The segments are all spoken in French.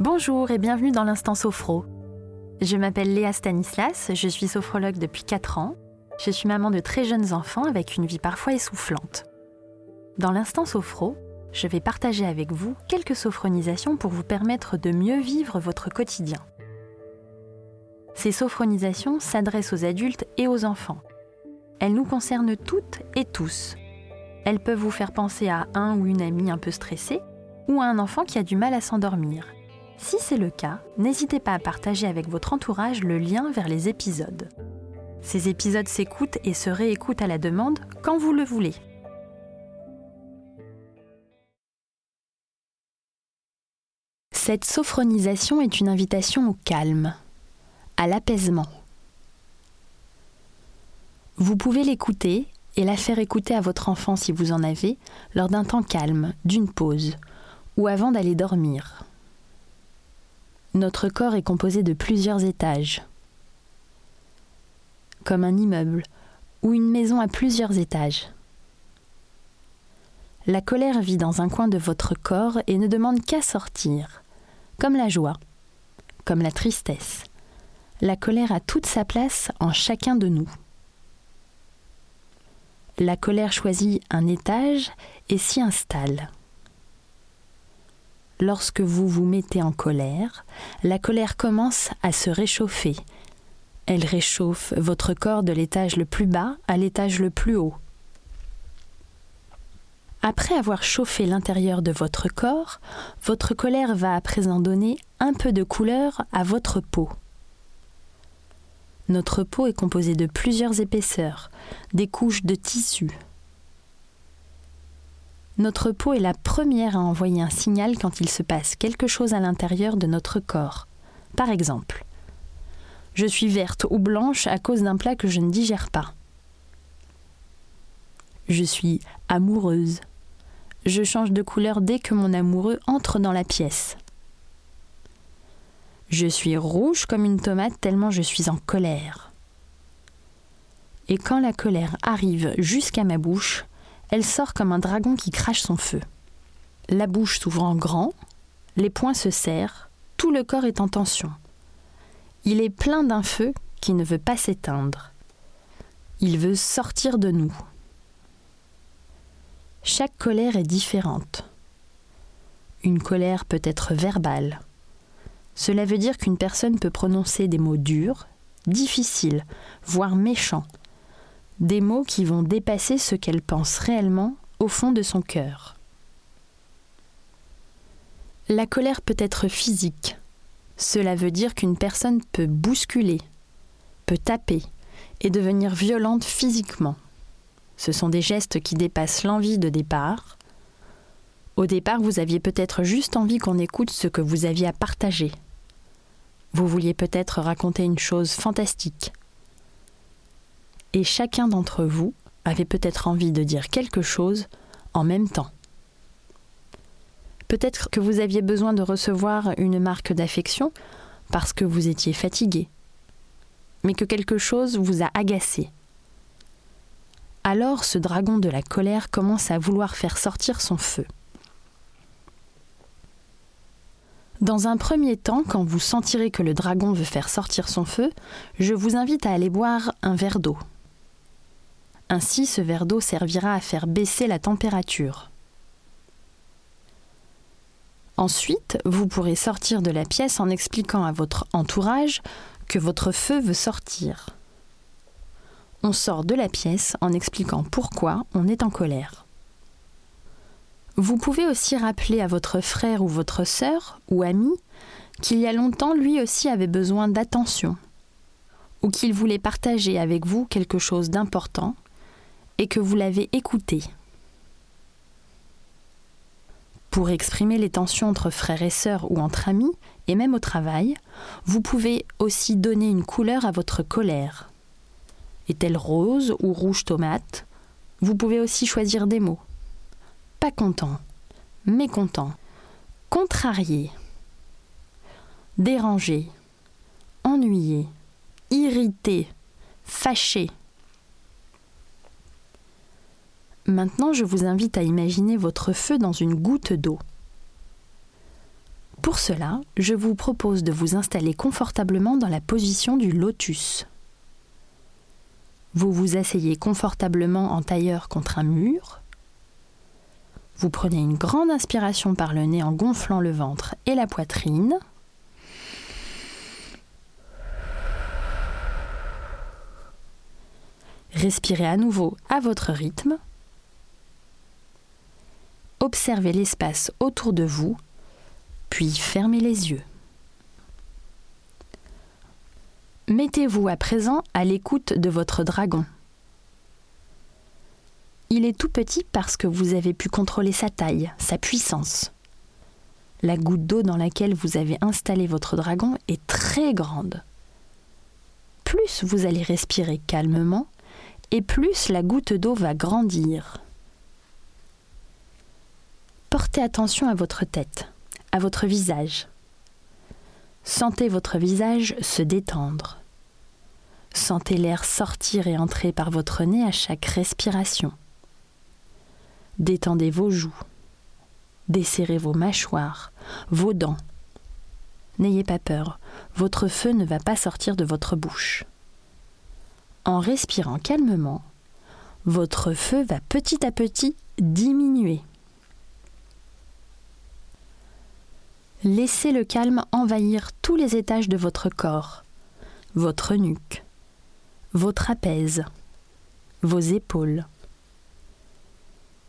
Bonjour et bienvenue dans l'Instant Sophro. Je m'appelle Léa Stanislas, je suis sophrologue depuis 4 ans. Je suis maman de très jeunes enfants avec une vie parfois essoufflante. Dans l'Instant Sophro, je vais partager avec vous quelques sophronisations pour vous permettre de mieux vivre votre quotidien. Ces sophronisations s'adressent aux adultes et aux enfants. Elles nous concernent toutes et tous. Elles peuvent vous faire penser à un ou une amie un peu stressée ou à un enfant qui a du mal à s'endormir si c'est le cas, n'hésitez pas à partager avec votre entourage le lien vers les épisodes. Ces épisodes s'écoutent et se réécoutent à la demande quand vous le voulez. Cette sophronisation est une invitation au calme, à l'apaisement. Vous pouvez l'écouter et la faire écouter à votre enfant si vous en avez lors d'un temps calme, d'une pause, ou avant d'aller dormir. Notre corps est composé de plusieurs étages, comme un immeuble ou une maison à plusieurs étages. La colère vit dans un coin de votre corps et ne demande qu'à sortir, comme la joie, comme la tristesse. La colère a toute sa place en chacun de nous. La colère choisit un étage et s'y installe lorsque vous vous mettez en colère, la colère commence à se réchauffer. Elle réchauffe votre corps de l'étage le plus bas à l'étage le plus haut. Après avoir chauffé l'intérieur de votre corps, votre colère va à présent donner un peu de couleur à votre peau. Notre peau est composée de plusieurs épaisseurs, des couches de tissu, notre peau est la première à envoyer un signal quand il se passe quelque chose à l'intérieur de notre corps. Par exemple, je suis verte ou blanche à cause d'un plat que je ne digère pas. Je suis amoureuse. Je change de couleur dès que mon amoureux entre dans la pièce. Je suis rouge comme une tomate tellement je suis en colère. Et quand la colère arrive jusqu'à ma bouche, elle sort comme un dragon qui crache son feu. La bouche s'ouvrant grand, les poings se serrent, tout le corps est en tension. Il est plein d'un feu qui ne veut pas s'éteindre. Il veut sortir de nous. Chaque colère est différente. Une colère peut être verbale. Cela veut dire qu'une personne peut prononcer des mots durs, difficiles, voire méchants, des mots qui vont dépasser ce qu'elle pense réellement au fond de son cœur. La colère peut être physique. Cela veut dire qu'une personne peut bousculer, peut taper et devenir violente physiquement. Ce sont des gestes qui dépassent l'envie de départ. Au départ, vous aviez peut-être juste envie qu'on écoute ce que vous aviez à partager. Vous vouliez peut-être raconter une chose fantastique, et chacun d'entre vous avait peut-être envie de dire quelque chose en même temps. Peut-être que vous aviez besoin de recevoir une marque d'affection parce que vous étiez fatigué, mais que quelque chose vous a agacé. Alors ce dragon de la colère commence à vouloir faire sortir son feu. Dans un premier temps, quand vous sentirez que le dragon veut faire sortir son feu, je vous invite à aller boire un verre d'eau. Ainsi, ce verre d'eau servira à faire baisser la température. Ensuite, vous pourrez sortir de la pièce en expliquant à votre entourage que votre feu veut sortir. On sort de la pièce en expliquant pourquoi on est en colère. Vous pouvez aussi rappeler à votre frère ou votre sœur ou ami qu'il y a longtemps lui aussi avait besoin d'attention ou qu'il voulait partager avec vous quelque chose d'important et que vous l'avez écouté. Pour exprimer les tensions entre frères et sœurs ou entre amis, et même au travail, vous pouvez aussi donner une couleur à votre colère. Est-elle rose ou rouge tomate? Vous pouvez aussi choisir des mots. Pas content, mécontent, contrarié, dérangé, ennuyé, irrité, fâché, Maintenant, je vous invite à imaginer votre feu dans une goutte d'eau. Pour cela, je vous propose de vous installer confortablement dans la position du lotus. Vous vous asseyez confortablement en tailleur contre un mur. Vous prenez une grande inspiration par le nez en gonflant le ventre et la poitrine. Respirez à nouveau à votre rythme. Observez l'espace autour de vous, puis fermez les yeux. Mettez-vous à présent à l'écoute de votre dragon. Il est tout petit parce que vous avez pu contrôler sa taille, sa puissance. La goutte d'eau dans laquelle vous avez installé votre dragon est très grande. Plus vous allez respirer calmement, et plus la goutte d'eau va grandir. Portez attention à votre tête, à votre visage. Sentez votre visage se détendre. Sentez l'air sortir et entrer par votre nez à chaque respiration. Détendez vos joues. Desserrez vos mâchoires, vos dents. N'ayez pas peur, votre feu ne va pas sortir de votre bouche. En respirant calmement, votre feu va petit à petit diminuer. Laissez le calme envahir tous les étages de votre corps, votre nuque, vos trapèzes, vos épaules.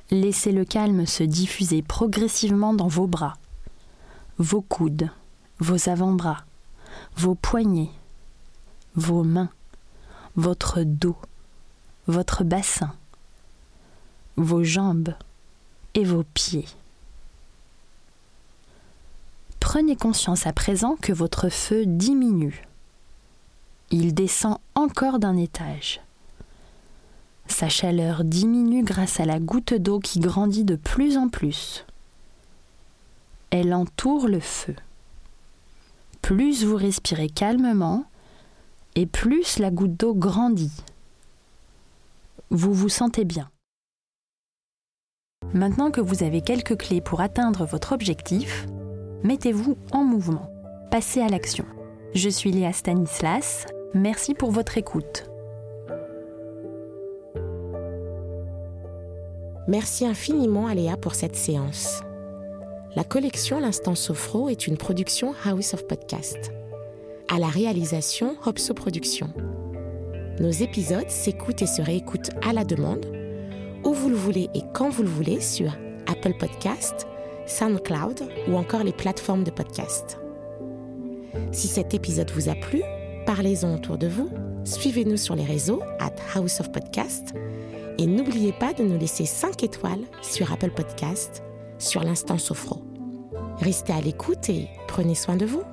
Laissez le calme se diffuser progressivement dans vos bras, vos coudes, vos avant-bras, vos poignets, vos mains votre dos, votre bassin, vos jambes et vos pieds. Prenez conscience à présent que votre feu diminue. Il descend encore d'un étage. Sa chaleur diminue grâce à la goutte d'eau qui grandit de plus en plus. Elle entoure le feu. Plus vous respirez calmement, et plus la goutte d'eau grandit. Vous vous sentez bien. Maintenant que vous avez quelques clés pour atteindre votre objectif, mettez-vous en mouvement. Passez à l'action. Je suis Léa Stanislas. Merci pour votre écoute. Merci infiniment à Léa pour cette séance. La collection L'Instant Sophro est une production House of Podcast à la réalisation Hopso Productions. Nos épisodes s'écoutent et se réécoutent à la demande, où vous le voulez et quand vous le voulez sur Apple Podcast, SoundCloud ou encore les plateformes de podcast. Si cet épisode vous a plu, parlez-en autour de vous, suivez-nous sur les réseaux at House of Podcast et n'oubliez pas de nous laisser 5 étoiles sur Apple Podcast sur l'instant Sophro. Restez à l'écoute et prenez soin de vous.